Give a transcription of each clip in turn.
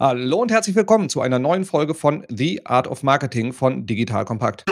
Hallo und herzlich willkommen zu einer neuen Folge von The Art of Marketing von Digital Compact.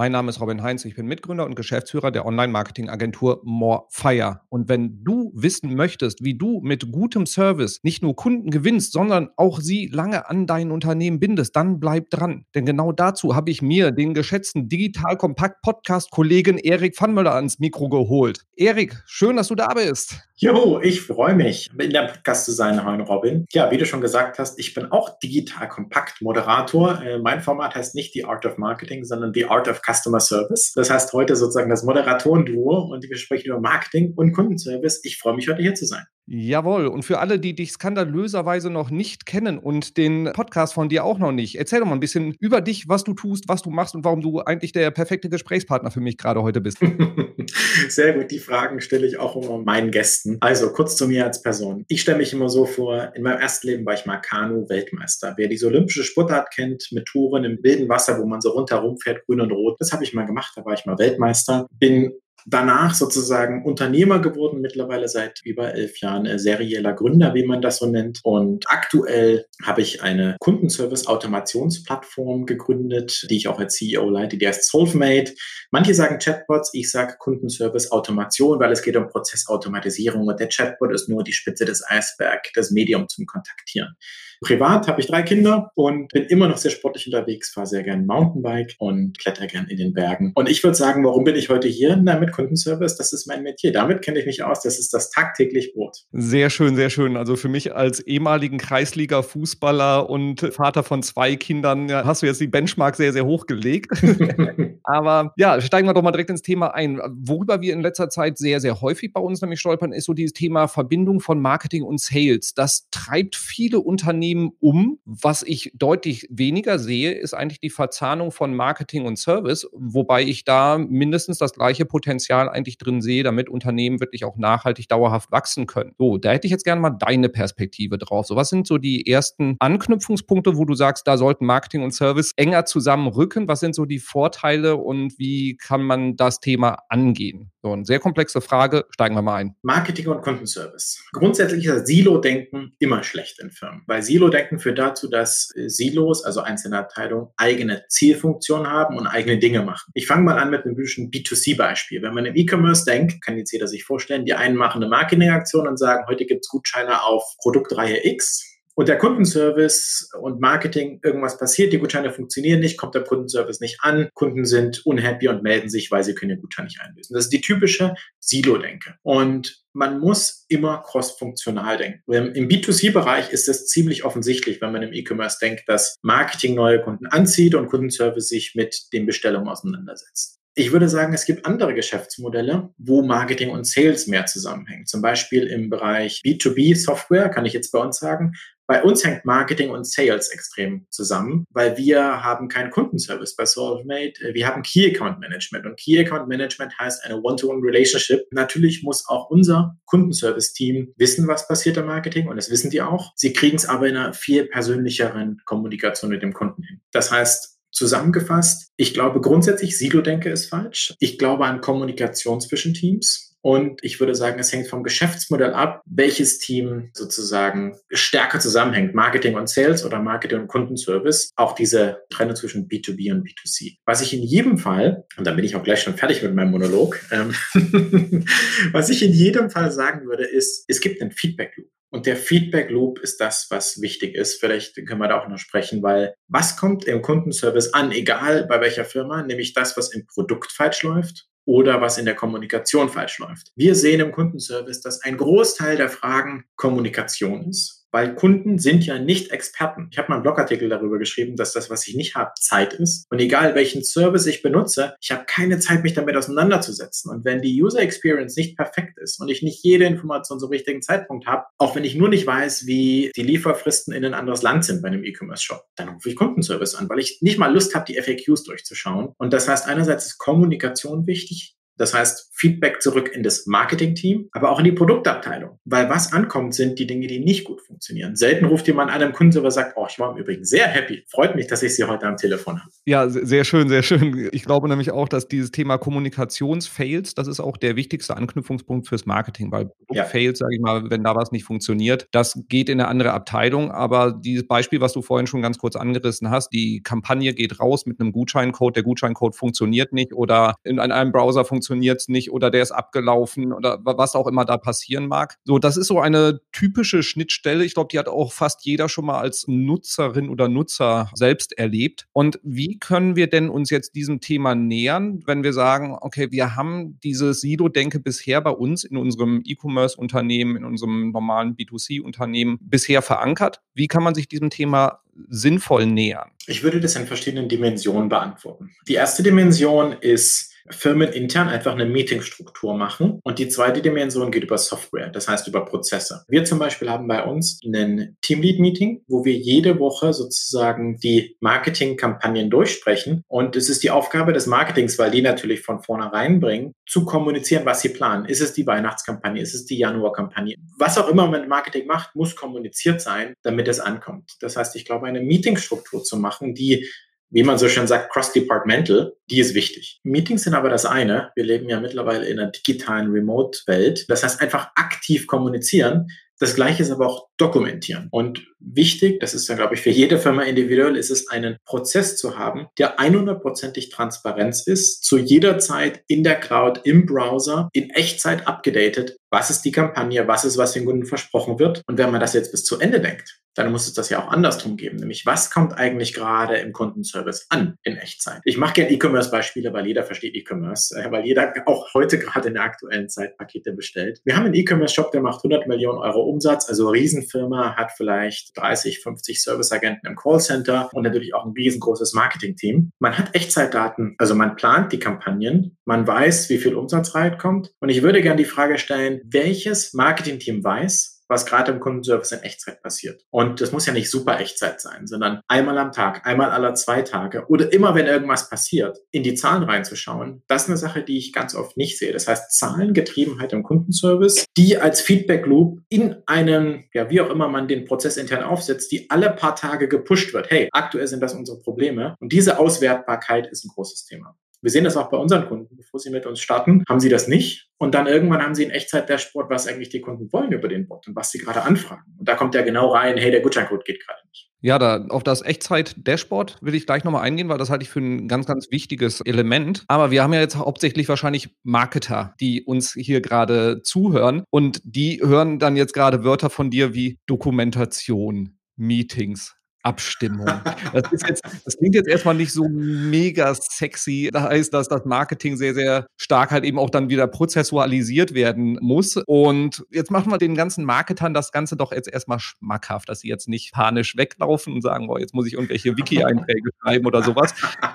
Mein Name ist Robin Heinz, ich bin Mitgründer und Geschäftsführer der Online-Marketing-Agentur Morefire. Und wenn du wissen möchtest, wie du mit gutem Service nicht nur Kunden gewinnst, sondern auch sie lange an dein Unternehmen bindest, dann bleib dran. Denn genau dazu habe ich mir den geschätzten Digital Kompakt Podcast-Kollegen Erik Pfannmüller ans Mikro geholt. Erik, schön, dass du da bist. Jo, ich freue mich, in der Podcast zu sein, Hein Robin. Ja, wie du schon gesagt hast, ich bin auch Digital Kompakt Moderator. Äh, mein Format heißt nicht The Art of Marketing, sondern The Art of Customer Service. Das heißt heute sozusagen das Moderatoren-Duo und wir sprechen über Marketing und Kundenservice. Ich freue mich heute hier zu sein. Jawohl. Und für alle, die dich skandalöserweise noch nicht kennen und den Podcast von dir auch noch nicht, erzähl doch mal ein bisschen über dich, was du tust, was du machst und warum du eigentlich der perfekte Gesprächspartner für mich gerade heute bist. Sehr gut. Die Fragen stelle ich auch immer meinen Gästen. Also kurz zu mir als Person. Ich stelle mich immer so vor, in meinem ersten Leben war ich mal Kanu-Weltmeister. Wer diese olympische Sportart kennt, mit Touren im wilden Wasser, wo man so rundherum fährt, grün und rot, das habe ich mal gemacht. Da war ich mal Weltmeister. Bin danach sozusagen Unternehmer geworden, mittlerweile seit über elf Jahren äh, serieller Gründer, wie man das so nennt. Und aktuell habe ich eine Kundenservice-Automationsplattform gegründet, die ich auch als CEO leite, die heißt Solvemate. Manche sagen Chatbots, ich sage Kundenservice-Automation, weil es geht um Prozessautomatisierung und der Chatbot ist nur die Spitze des Eisbergs, das Medium zum Kontaktieren. Privat habe ich drei Kinder und bin immer noch sehr sportlich unterwegs, fahre sehr gern Mountainbike und kletter gern in den Bergen. Und ich würde sagen, warum bin ich heute hier? Na, mit Kundenservice, das ist mein Metier. Damit kenne ich mich aus. Das ist das tagtäglich Brot. Sehr schön, sehr schön. Also für mich als ehemaligen Kreisliga-Fußballer und Vater von zwei Kindern hast du jetzt die Benchmark sehr, sehr hoch gelegt. Aber ja, steigen wir doch mal direkt ins Thema ein. Worüber wir in letzter Zeit sehr, sehr häufig bei uns nämlich stolpern, ist so dieses Thema Verbindung von Marketing und Sales. Das treibt viele Unternehmen Unternehmen um. Was ich deutlich weniger sehe, ist eigentlich die Verzahnung von Marketing und Service, wobei ich da mindestens das gleiche Potenzial eigentlich drin sehe, damit Unternehmen wirklich auch nachhaltig dauerhaft wachsen können. So, da hätte ich jetzt gerne mal deine Perspektive drauf. So, was sind so die ersten Anknüpfungspunkte, wo du sagst, da sollten Marketing und Service enger zusammenrücken? Was sind so die Vorteile und wie kann man das Thema angehen? So, eine sehr komplexe Frage. Steigen wir mal ein. Marketing und Kundenservice. Grundsätzlich ist das Silo-Denken immer schlecht in Firmen, weil Silo-Denken führt dazu, dass äh, Silos, also einzelne Abteilungen, eigene Zielfunktionen haben und eigene Dinge machen. Ich fange mal an mit einem typischen B2C-Beispiel. Wenn man im E-Commerce denkt, kann jetzt jeder sich vorstellen, die einen machen eine Marketingaktion und sagen, heute gibt es Gutscheine auf Produktreihe X und der Kundenservice und Marketing, irgendwas passiert, die Gutscheine funktionieren nicht, kommt der Kundenservice nicht an, Kunden sind unhappy und melden sich, weil sie können den Gutschein nicht einlösen. Das ist die typische Silo-Denke. Und man muss immer cross-funktional denken. Im B2C-Bereich ist es ziemlich offensichtlich, wenn man im E-Commerce denkt, dass Marketing neue Kunden anzieht und Kundenservice sich mit den Bestellungen auseinandersetzt. Ich würde sagen, es gibt andere Geschäftsmodelle, wo Marketing und Sales mehr zusammenhängen. Zum Beispiel im Bereich B2B-Software, kann ich jetzt bei uns sagen, bei uns hängt Marketing und Sales extrem zusammen, weil wir haben keinen Kundenservice bei SolveMate. Wir haben Key Account Management und Key Account Management heißt eine One-to-One-Relationship. Natürlich muss auch unser Kundenservice-Team wissen, was passiert im Marketing und das wissen die auch. Sie kriegen es aber in einer viel persönlicheren Kommunikation mit dem Kunden hin. Das heißt, Zusammengefasst, ich glaube grundsätzlich, Silo-Denke ist falsch. Ich glaube an Kommunikation zwischen Teams. Und ich würde sagen, es hängt vom Geschäftsmodell ab, welches Team sozusagen stärker zusammenhängt. Marketing und Sales oder Marketing und Kundenservice. Auch diese Trennung zwischen B2B und B2C. Was ich in jedem Fall, und dann bin ich auch gleich schon fertig mit meinem Monolog, ähm, was ich in jedem Fall sagen würde, ist, es gibt einen Feedback Loop. Und der Feedback Loop ist das, was wichtig ist. Vielleicht können wir da auch noch sprechen, weil was kommt im Kundenservice an, egal bei welcher Firma, nämlich das, was im Produkt falsch läuft oder was in der Kommunikation falsch läuft. Wir sehen im Kundenservice, dass ein Großteil der Fragen Kommunikation ist weil Kunden sind ja nicht Experten. Ich habe mal einen Blogartikel darüber geschrieben, dass das, was ich nicht habe, Zeit ist. Und egal welchen Service ich benutze, ich habe keine Zeit, mich damit auseinanderzusetzen. Und wenn die User Experience nicht perfekt ist und ich nicht jede Information zum richtigen Zeitpunkt habe, auch wenn ich nur nicht weiß, wie die Lieferfristen in ein anderes Land sind bei einem E-Commerce-Shop, dann rufe ich Kundenservice an, weil ich nicht mal Lust habe, die FAQs durchzuschauen. Und das heißt, einerseits ist Kommunikation wichtig, Das heißt, Feedback zurück in das Marketing-Team, aber auch in die Produktabteilung. Weil was ankommt, sind die Dinge, die nicht gut funktionieren. Selten ruft jemand an einem Kunden und sagt, oh, ich war im Übrigen sehr happy. Freut mich, dass ich Sie heute am Telefon habe. Ja, sehr schön, sehr schön. Ich glaube nämlich auch, dass dieses Thema Kommunikationsfails, das ist auch der wichtigste Anknüpfungspunkt fürs Marketing, weil ja. Fails, sage ich mal, wenn da was nicht funktioniert, das geht in eine andere Abteilung. Aber dieses Beispiel, was du vorhin schon ganz kurz angerissen hast, die Kampagne geht raus mit einem Gutscheincode, der Gutscheincode funktioniert nicht oder in einem Browser funktioniert es nicht oder der ist abgelaufen oder was auch immer da passieren mag. So, das ist so eine typische Schnittstelle. Ich glaube, die hat auch fast jeder schon mal als Nutzerin oder Nutzer selbst erlebt. Und wie können wir denn uns jetzt diesem Thema nähern, wenn wir sagen, okay, wir haben dieses Silo-Denke bisher bei uns in unserem E-Commerce-Unternehmen, in unserem normalen B2C-Unternehmen bisher verankert? Wie kann man sich diesem Thema sinnvoll nähern? Ich würde das in verschiedenen Dimensionen beantworten. Die erste Dimension ist firmenintern einfach eine Meetingstruktur machen. Und die zweite Dimension geht über Software, das heißt über Prozesse. Wir zum Beispiel haben bei uns ein Teamlead-Meeting, wo wir jede Woche sozusagen die Marketingkampagnen durchsprechen. Und es ist die Aufgabe des Marketings, weil die natürlich von vornherein bringen, zu kommunizieren, was sie planen. Ist es die Weihnachtskampagne? Ist es die Januarkampagne? Was auch immer man Marketing macht, muss kommuniziert sein, damit es ankommt. Das heißt, ich glaube, eine Meetingstruktur zu machen, die wie man so schön sagt, cross-departmental, die ist wichtig. Meetings sind aber das eine. Wir leben ja mittlerweile in einer digitalen Remote-Welt. Das heißt, einfach aktiv kommunizieren. Das Gleiche ist aber auch dokumentieren. Und wichtig, das ist ja, glaube ich, für jede Firma individuell, ist es, einen Prozess zu haben, der 100%ig Transparenz ist, zu jeder Zeit in der Cloud, im Browser, in Echtzeit abgedatet. Was ist die Kampagne? Was ist, was den Kunden versprochen wird? Und wenn man das jetzt bis zu Ende denkt, dann muss es das ja auch andersrum geben. Nämlich, was kommt eigentlich gerade im Kundenservice an in Echtzeit? Ich mache gerne E-Commerce-Beispiele, weil jeder versteht E-Commerce, äh, weil jeder auch heute gerade in der aktuellen Zeit Pakete bestellt. Wir haben einen E-Commerce-Shop, der macht 100 Millionen Euro Umsatz, also Riesenfirma, hat vielleicht 30, 50 Serviceagenten im Callcenter und natürlich auch ein riesengroßes Marketing-Team. Man hat Echtzeitdaten, also man plant die Kampagnen, man weiß, wie viel Umsatz reinkommt. Und ich würde gerne die Frage stellen, welches Marketing-Team weiß, was gerade im Kundenservice in Echtzeit passiert. Und das muss ja nicht super Echtzeit sein, sondern einmal am Tag, einmal alle zwei Tage oder immer, wenn irgendwas passiert, in die Zahlen reinzuschauen. Das ist eine Sache, die ich ganz oft nicht sehe. Das heißt, Zahlengetriebenheit im Kundenservice, die als Feedback Loop in einem, ja, wie auch immer man den Prozess intern aufsetzt, die alle paar Tage gepusht wird. Hey, aktuell sind das unsere Probleme. Und diese Auswertbarkeit ist ein großes Thema. Wir sehen das auch bei unseren Kunden. Bevor sie mit uns starten, haben sie das nicht. Und dann irgendwann haben sie ein Echtzeit-Dashboard, was eigentlich die Kunden wollen über den Bot und was sie gerade anfragen. Und da kommt ja genau rein, hey, der Gutscheincode geht gerade nicht. Ja, da auf das Echtzeit-Dashboard will ich gleich nochmal eingehen, weil das halte ich für ein ganz, ganz wichtiges Element. Aber wir haben ja jetzt hauptsächlich wahrscheinlich Marketer, die uns hier gerade zuhören und die hören dann jetzt gerade Wörter von dir wie Dokumentation, Meetings, Abstimmung. Das, ist jetzt, das klingt jetzt erstmal nicht so mega sexy. Da heißt, dass das Marketing sehr, sehr stark halt eben auch dann wieder prozessualisiert werden muss. Und jetzt machen wir den ganzen Marketern das Ganze doch jetzt erstmal schmackhaft, dass sie jetzt nicht panisch weglaufen und sagen, boah, jetzt muss ich irgendwelche Wiki-Einträge schreiben oder sowas.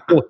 So,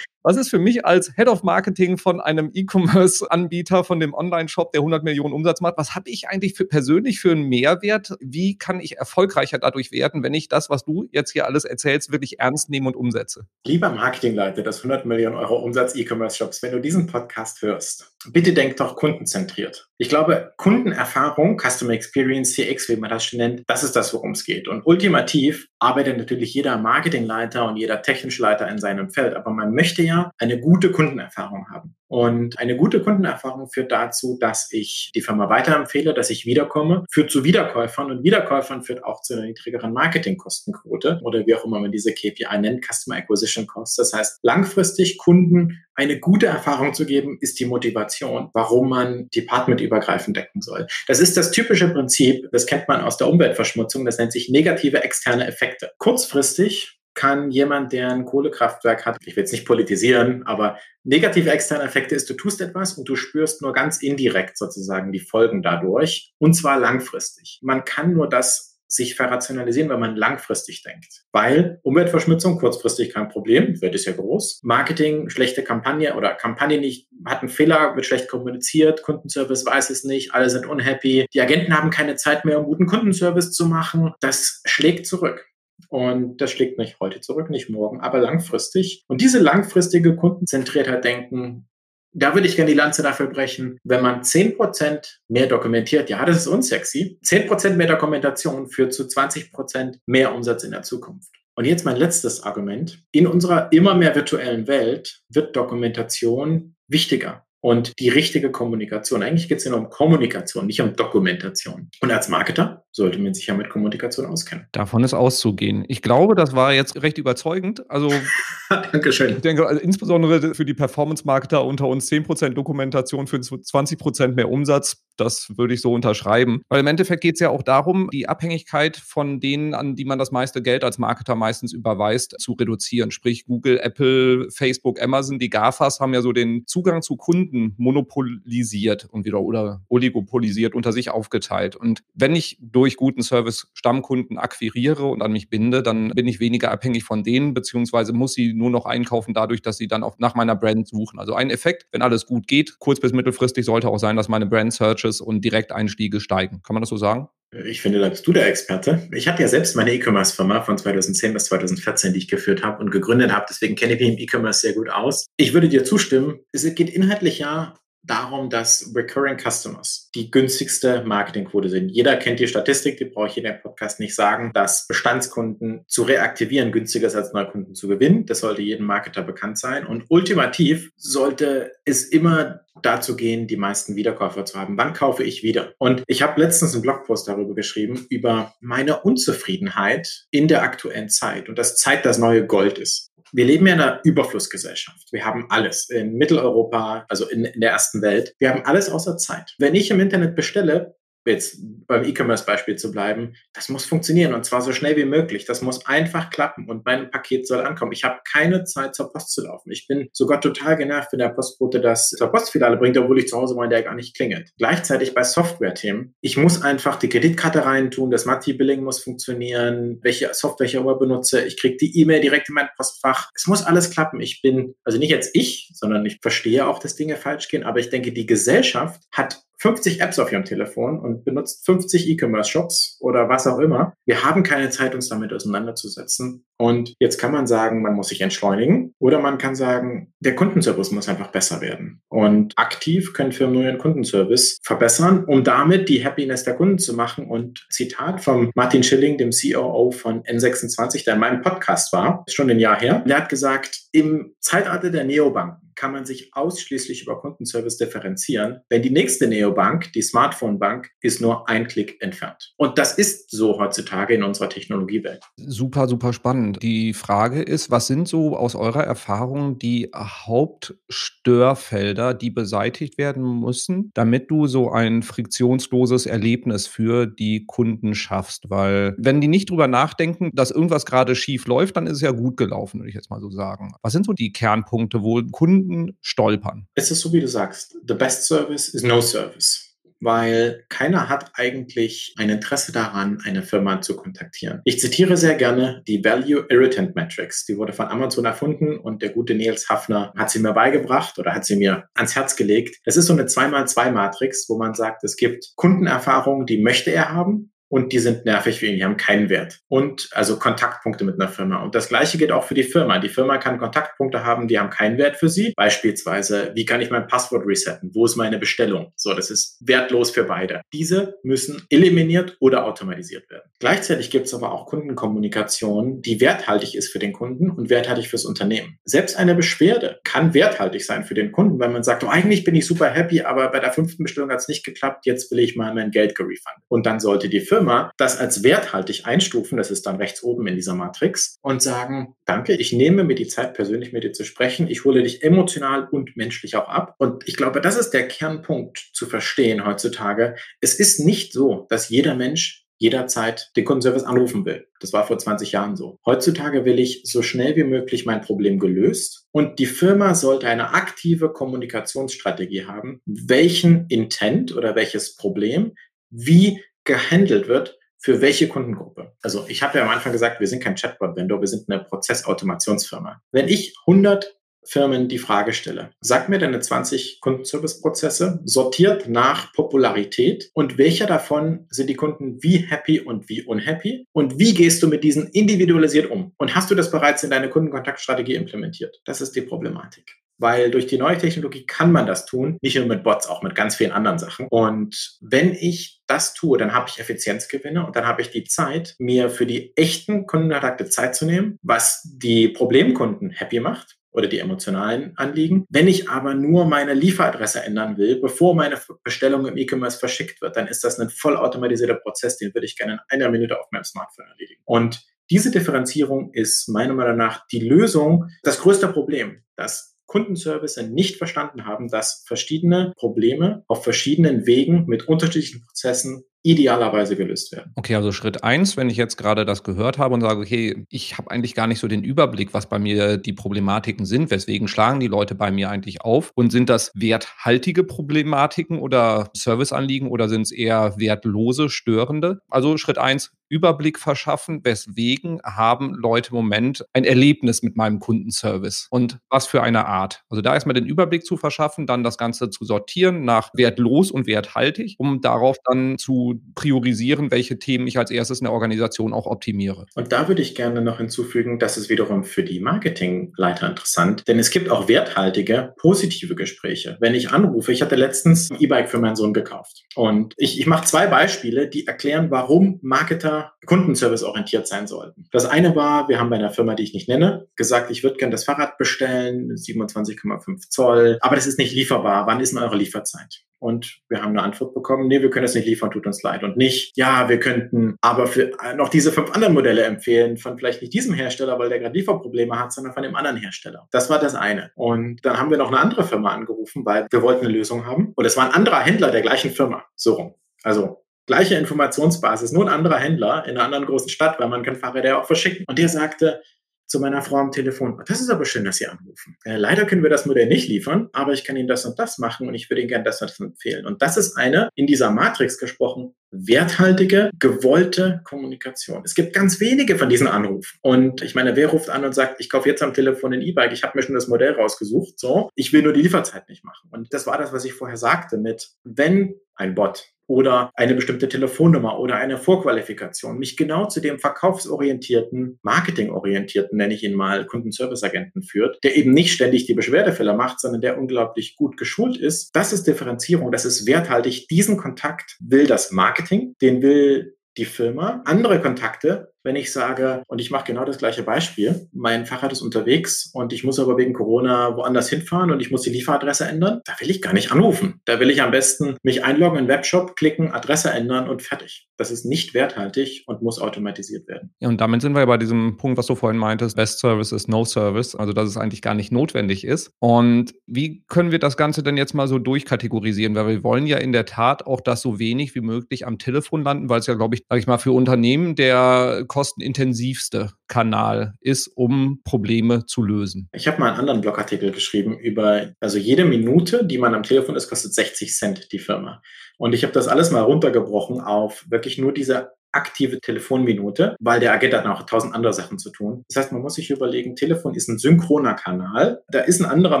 was ist für mich als Head of Marketing von einem E-Commerce-Anbieter, von dem Online-Shop, der 100 Millionen Umsatz macht, was habe ich eigentlich für persönlich für einen Mehrwert? Wie kann ich erfolgreicher dadurch werden, wenn ich das, was du jetzt hier alles erzählst, wirklich ernst nehme und umsetze? Lieber Marketingleiter des 100 Millionen Euro Umsatz E-Commerce-Shops, wenn du diesen Podcast hörst, bitte denk doch kundenzentriert. Ich glaube, Kundenerfahrung, Customer Experience, CX, wie man das nennt, das ist das, worum es geht. Und ultimativ arbeitet natürlich jeder Marketingleiter und jeder technische Leiter in seinem Feld. Aber man möchte ja eine gute Kundenerfahrung haben. Und eine gute Kundenerfahrung führt dazu, dass ich die Firma weiterempfehle, dass ich wiederkomme, führt zu Wiederkäufern und Wiederkäufern führt auch zu einer niedrigeren Marketingkostenquote oder wie auch immer man diese KPI nennt, Customer Acquisition Costs. Das heißt, langfristig Kunden eine gute Erfahrung zu geben, ist die Motivation, warum man departmentübergreifend decken soll. Das ist das typische Prinzip, das kennt man aus der Umweltverschmutzung, das nennt sich negative externe Effekte. Kurzfristig kann jemand, der ein Kohlekraftwerk hat, ich will jetzt nicht politisieren, aber negative externe Effekte ist, du tust etwas und du spürst nur ganz indirekt sozusagen die Folgen dadurch und zwar langfristig. Man kann nur das sich verrationalisieren, wenn man langfristig denkt. Weil Umweltverschmutzung kurzfristig kein Problem, wird es ja groß. Marketing, schlechte Kampagne oder Kampagne nicht, hat einen Fehler, wird schlecht kommuniziert, Kundenservice weiß es nicht, alle sind unhappy, die Agenten haben keine Zeit mehr, um guten Kundenservice zu machen. Das schlägt zurück. Und das schlägt nicht heute zurück, nicht morgen, aber langfristig. Und diese langfristige Kundenzentriertheit denken, Da würde ich gerne die Lanze dafür brechen, wenn man 10% mehr dokumentiert, ja, das ist unsexy. 10% mehr Dokumentation führt zu 20% mehr Umsatz in der Zukunft. Und jetzt mein letztes Argument. In unserer immer mehr virtuellen Welt wird Dokumentation wichtiger und die richtige Kommunikation. Eigentlich geht es ja nur um Kommunikation, nicht um Dokumentation. Und als Marketer sollte man sich ja mit Kommunikation auskennen. Davon ist auszugehen. Ich glaube, das war jetzt recht überzeugend. Also, Dankeschön. Ich denke, also insbesondere für die Performance-Marketer unter uns 10% Dokumentation für 20% mehr Umsatz, das würde ich so unterschreiben. Weil im Endeffekt geht es ja auch darum, die Abhängigkeit von denen, an die man das meiste Geld als Marketer meistens überweist, zu reduzieren. Sprich, Google, Apple, Facebook, Amazon, die GAFAs haben ja so den Zugang zu Kunden monopolisiert und wieder oder oligopolisiert unter sich aufgeteilt. Und wenn ich durch guten Service Stammkunden akquiriere und an mich binde, dann bin ich weniger abhängig von denen, beziehungsweise muss sie nur noch einkaufen dadurch, dass sie dann auch nach meiner Brand suchen. Also ein Effekt, wenn alles gut geht, kurz bis mittelfristig sollte auch sein, dass meine Brand Searches und Direkteinstiege steigen. Kann man das so sagen? Ich finde, da bist du der Experte. Ich hatte ja selbst meine E-Commerce-Firma von 2010 bis 2014, die ich geführt habe und gegründet habe. Deswegen kenne ich mich im E-Commerce sehr gut aus. Ich würde dir zustimmen. Es geht inhaltlich ja darum, dass Recurring Customers die günstigste Marketingquote sind. Jeder kennt die Statistik, die brauche ich in dem Podcast nicht sagen, dass Bestandskunden zu reaktivieren günstiger ist als Neukunden zu gewinnen. Das sollte jedem Marketer bekannt sein. Und ultimativ sollte es immer dazu gehen, die meisten Wiederkäufer zu haben. Wann kaufe ich wieder? Und ich habe letztens einen Blogpost darüber geschrieben, über meine Unzufriedenheit in der aktuellen Zeit und dass Zeit das neue Gold ist wir leben ja in einer Überflussgesellschaft. Wir haben alles in Mitteleuropa, also in, in der ersten Welt. Wir haben alles außer Zeit. Wenn ich im Internet bestelle, jetzt beim E-Commerce-Beispiel zu bleiben, das muss funktionieren und zwar so schnell wie möglich. Das muss einfach klappen und mein Paket soll ankommen. Ich habe keine Zeit zur Post zu laufen. Ich bin sogar total genervt, wenn der Postbote das zur Postfiliale bringt, obwohl ich zu Hause meine, der gar nicht klingelt. Gleichzeitig bei Software-Themen. Ich muss einfach die Kreditkarte reintun, das Mati-Billing muss funktionieren, welche Software ich immer benutze. Ich kriege die E-Mail direkt in mein Postfach. Es muss alles klappen. Ich bin, also nicht jetzt ich, sondern ich verstehe auch, dass Dinge falsch gehen, aber ich denke, die Gesellschaft hat 50 Apps auf ihrem Telefon und benutzt 50 E-Commerce-Shops oder was auch immer. Wir haben keine Zeit, uns damit auseinanderzusetzen. Und jetzt kann man sagen, man muss sich entschleunigen oder man kann sagen, der Kundenservice muss einfach besser werden. Und aktiv können Firmen nur ihren Kundenservice verbessern, um damit die Happiness der Kunden zu machen. Und Zitat von Martin Schilling, dem COO von N26, der in meinem Podcast war, ist schon ein Jahr her. Der hat gesagt, im Zeitalter der Neobanken kann man sich ausschließlich über Kundenservice differenzieren, wenn die nächste Neobank, die Smartphone-Bank, ist nur ein Klick entfernt. Und das ist so heutzutage in unserer Technologiewelt. Super, super spannend. Die Frage ist, was sind so aus eurer Erfahrung die Hauptstörfelder, die beseitigt werden müssen, damit du so ein friktionsloses Erlebnis für die Kunden schaffst? Weil wenn die nicht drüber nachdenken, dass irgendwas gerade schief läuft, dann ist es ja gut gelaufen, würde ich jetzt mal so sagen. Was sind so die Kernpunkte, wo Kunden Kunden stolpern? Es ist so, wie du sagst, the best service is no service weil keiner hat eigentlich ein Interesse daran, eine Firma zu kontaktieren. Ich zitiere sehr gerne die Value Irritant Matrix. Die wurde von Amazon erfunden und der gute Nils Hafner hat sie mir beigebracht oder hat sie mir ans Herz gelegt. Es ist so eine 2x2-Matrix, wo man sagt, es gibt Kundenerfahrungen, die möchte er haben und die sind nervig für ihn, die haben keinen Wert. Und also Kontaktpunkte mit einer Firma. Und das gleiche geht auch für die Firma. Die Firma kann Kontaktpunkte haben, die haben keinen Wert für sie. Beispielsweise, wie kann ich mein Passwort resetten? Wo ist meine Bestellung? So, das ist wertlos für beide. Diese müssen eliminiert oder automatisiert werden. Gleichzeitig gibt es aber auch Kundenkommunikation, die werthaltig ist für den Kunden und werthaltig fürs Unternehmen. Selbst eine Beschwerde kann werthaltig sein für den Kunden, wenn man sagt, oh, eigentlich bin ich super happy, aber bei der fünften Bestellung hat es nicht geklappt, jetzt will ich mal mein Geld gerefundet. Und dann sollte die Firma Firma das als werthaltig einstufen, das ist dann rechts oben in dieser Matrix, und sagen, danke, ich nehme mir die Zeit, persönlich mit dir zu sprechen, ich hole dich emotional und menschlich auch ab. Und ich glaube, das ist der Kernpunkt zu verstehen heutzutage. Es ist nicht so, dass jeder Mensch jederzeit den Kundenservice anrufen will. Das war vor 20 Jahren so. Heutzutage will ich so schnell wie möglich mein Problem gelöst und die Firma sollte eine aktive Kommunikationsstrategie haben, welchen Intent oder welches Problem wie gehandelt wird für welche Kundengruppe. Also ich habe ja am Anfang gesagt, wir sind kein Chatbot-Vendor, wir sind eine Prozessautomationsfirma. Wenn ich 100 Firmen die Frage stelle, sag mir deine 20 Kundenservice-Prozesse, sortiert nach Popularität und welcher davon sind die Kunden wie happy und wie unhappy und wie gehst du mit diesen individualisiert um? Und hast du das bereits in deine Kundenkontaktstrategie implementiert? Das ist die Problematik. Weil durch die neue Technologie kann man das tun, nicht nur mit Bots, auch mit ganz vielen anderen Sachen. Und wenn ich das tue, dann habe ich Effizienzgewinne und dann habe ich die Zeit, mir für die echten Kundenkontakte Zeit zu nehmen, was die Problemkunden happy macht oder die emotionalen Anliegen. Wenn ich aber nur meine Lieferadresse ändern will, bevor meine Bestellung im E-Commerce verschickt wird, dann ist das ein vollautomatisierter Prozess, den würde ich gerne in einer Minute auf meinem Smartphone erledigen. Und diese Differenzierung ist meiner Meinung nach die Lösung, das größte Problem, dass Kundenservice nicht verstanden haben, dass verschiedene Probleme auf verschiedenen Wegen mit unterschiedlichen Prozessen idealerweise gelöst werden. Okay, also Schritt eins, wenn ich jetzt gerade das gehört habe und sage, okay, ich habe eigentlich gar nicht so den Überblick, was bei mir die Problematiken sind, weswegen schlagen die Leute bei mir eigentlich auf und sind das werthaltige Problematiken oder Serviceanliegen oder sind es eher wertlose, störende? Also Schritt eins, Überblick verschaffen, weswegen haben Leute im Moment ein Erlebnis mit meinem Kundenservice und was für eine Art. Also da erstmal den Überblick zu verschaffen, dann das Ganze zu sortieren nach wertlos und werthaltig, um darauf dann zu priorisieren, welche Themen ich als erstes in der Organisation auch optimiere. Und da würde ich gerne noch hinzufügen, das ist wiederum für die Marketingleiter interessant, denn es gibt auch werthaltige, positive Gespräche. Wenn ich anrufe, ich hatte letztens ein E-Bike für meinen Sohn gekauft und ich, ich mache zwei Beispiele, die erklären, warum Marketer Kundenservice orientiert sein sollten. Das eine war, wir haben bei einer Firma, die ich nicht nenne, gesagt, ich würde gerne das Fahrrad bestellen, 27,5 Zoll, aber das ist nicht lieferbar. Wann ist denn eure Lieferzeit? Und wir haben eine Antwort bekommen, nee, wir können das nicht liefern, tut uns leid. Und nicht, ja, wir könnten aber für noch diese fünf anderen Modelle empfehlen, von vielleicht nicht diesem Hersteller, weil der gerade Lieferprobleme hat, sondern von dem anderen Hersteller. Das war das eine. Und dann haben wir noch eine andere Firma angerufen, weil wir wollten eine Lösung haben. Und es war ein anderer Händler der gleichen Firma. So rum. Also gleiche Informationsbasis, nur ein anderer Händler in einer anderen großen Stadt, weil man kann Fahrräder auch verschicken. Und der sagte, zu meiner Frau am Telefon, das ist aber schön, dass Sie anrufen. Äh, leider können wir das Modell nicht liefern, aber ich kann Ihnen das und das machen und ich würde Ihnen gerne das und das empfehlen. Und das ist eine, in dieser Matrix gesprochen, werthaltige, gewollte Kommunikation. Es gibt ganz wenige von diesen Anrufen. Und ich meine, wer ruft an und sagt, ich kaufe jetzt am Telefon ein E-Bike, ich habe mir schon das Modell rausgesucht, so, ich will nur die Lieferzeit nicht machen. Und das war das, was ich vorher sagte mit, wenn ein Bot oder eine bestimmte Telefonnummer oder eine Vorqualifikation, mich genau zu dem verkaufsorientierten, marketingorientierten, nenne ich ihn mal, Kundenservice-Agenten führt, der eben nicht ständig die Beschwerdefälle macht, sondern der unglaublich gut geschult ist. Das ist Differenzierung, das ist werthaltig. Diesen Kontakt will das Marketing, den will die Firma. Andere Kontakte wenn ich sage, und ich mache genau das gleiche Beispiel, mein Fahrrad ist unterwegs und ich muss aber wegen Corona woanders hinfahren und ich muss die Lieferadresse ändern, da will ich gar nicht anrufen. Da will ich am besten mich einloggen in den Webshop, klicken, Adresse ändern und fertig. Das ist nicht werthaltig und muss automatisiert werden. Ja, und damit sind wir bei diesem Punkt, was du vorhin meintest, Best Service ist No Service, also dass es eigentlich gar nicht notwendig ist. Und wie können wir das Ganze denn jetzt mal so durchkategorisieren? Weil wir wollen ja in der Tat auch das so wenig wie möglich am Telefon landen, weil es ja, glaube ich, sage ich mal, für Unternehmen der kostenintensivste Kanal ist, um Probleme zu lösen. Ich habe mal einen anderen Blogartikel geschrieben über, also jede Minute, die man am Telefon ist, kostet 60 Cent die Firma. Und ich habe das alles mal runtergebrochen auf wirklich nur diese aktive Telefonminute, weil der Agent hat noch tausend andere Sachen zu tun. Das heißt, man muss sich überlegen, Telefon ist ein synchroner Kanal. Da ist ein anderer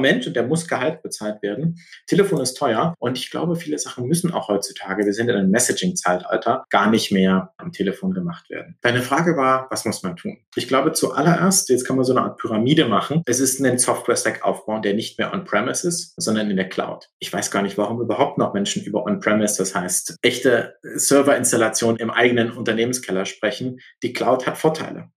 Mensch und der muss Gehalt bezahlt werden. Telefon ist teuer und ich glaube, viele Sachen müssen auch heutzutage, wir sind in einem Messaging-Zeitalter, gar nicht mehr am Telefon gemacht werden. Deine Frage war, was muss man tun? Ich glaube, zuallererst, jetzt kann man so eine Art Pyramide machen. Es ist ein Software-Stack aufbauen, der nicht mehr on-premise ist, sondern in der Cloud. Ich weiß gar nicht, warum überhaupt noch Menschen über on-premise, das heißt echte Serverinstallation im eigenen Unternehmenskeller sprechen, die Cloud hat Vorteile